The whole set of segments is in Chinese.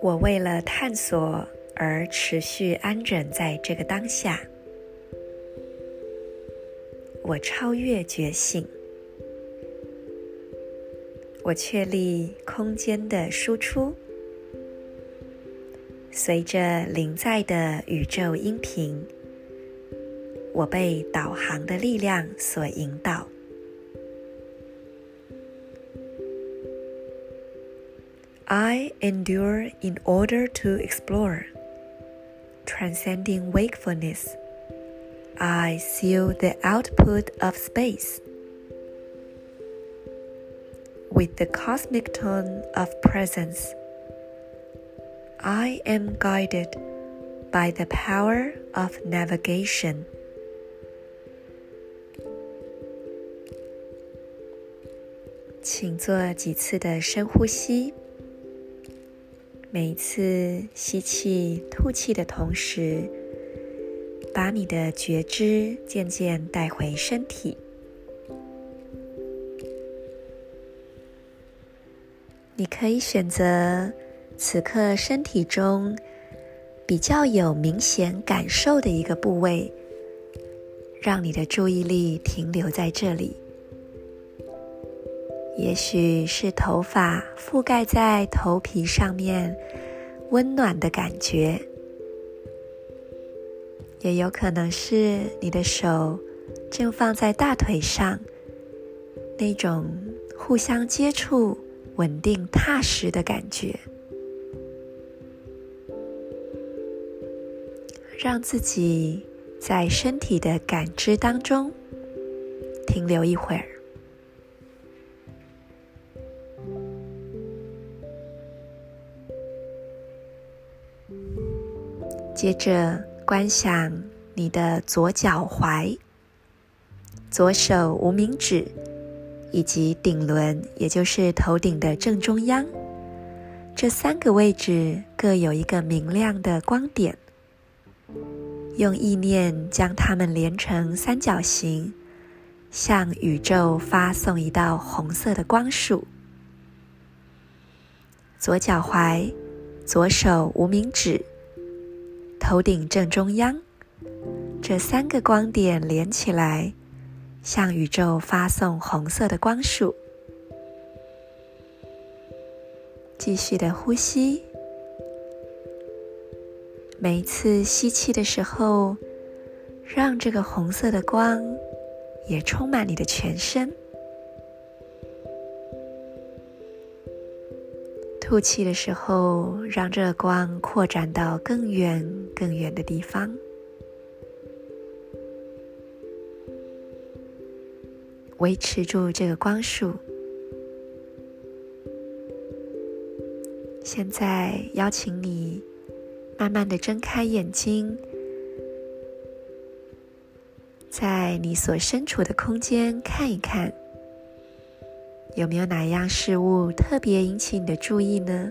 我为了探索而持续安忍在这个当下，我超越觉醒，我确立空间的输出，随着临在的宇宙音频，我被导航的力量所引导。I endure in order to explore. Transcending wakefulness, I seal the output of space. With the cosmic tone of presence, I am guided by the power of navigation. 请做几次的深呼吸。每一次吸气、吐气的同时，把你的觉知渐渐带回身体。你可以选择此刻身体中比较有明显感受的一个部位，让你的注意力停留在这里。也许是头发覆盖在头皮上面，温暖的感觉；也有可能是你的手正放在大腿上，那种互相接触、稳定踏实的感觉。让自己在身体的感知当中停留一会儿。接着观想你的左脚踝、左手无名指以及顶轮，也就是头顶的正中央，这三个位置各有一个明亮的光点。用意念将它们连成三角形，向宇宙发送一道红色的光束。左脚踝、左手无名指。头顶正中央，这三个光点连起来，向宇宙发送红色的光束。继续的呼吸，每一次吸气的时候，让这个红色的光也充满你的全身。吐气的时候，让这光扩展到更远、更远的地方。维持住这个光束。现在邀请你慢慢的睁开眼睛，在你所身处的空间看一看。有没有哪一样事物特别引起你的注意呢？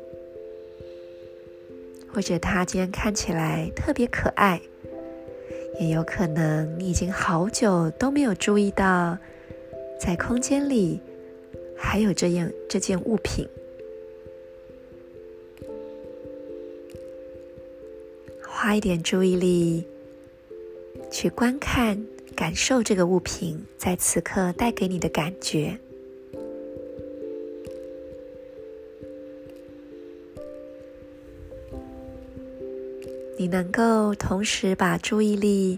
或者它今天看起来特别可爱，也有可能你已经好久都没有注意到，在空间里还有这样这件物品。花一点注意力去观看、感受这个物品在此刻带给你的感觉。你能够同时把注意力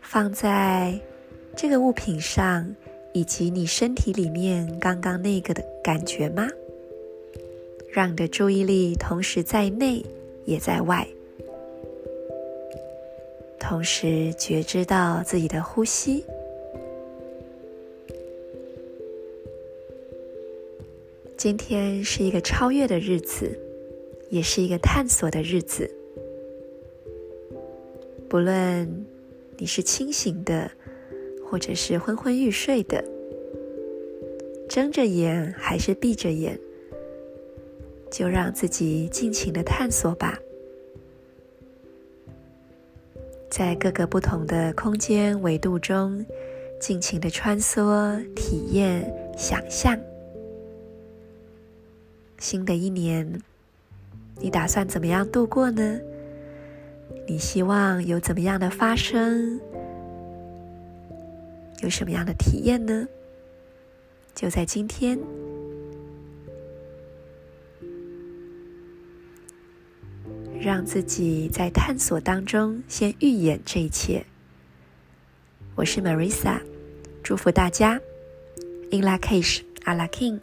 放在这个物品上，以及你身体里面刚刚那个的感觉吗？让你的注意力同时在内也在外，同时觉知到自己的呼吸。今天是一个超越的日子，也是一个探索的日子。不论你是清醒的，或者是昏昏欲睡的，睁着眼还是闭着眼，就让自己尽情的探索吧。在各个不同的空间维度中，尽情的穿梭、体验、想象。新的一年，你打算怎么样度过呢？你希望有怎么样的发生？有什么样的体验呢？就在今天，让自己在探索当中先预演这一切。我是 Marissa，祝福大家，In Lak'ech, Ala K'in。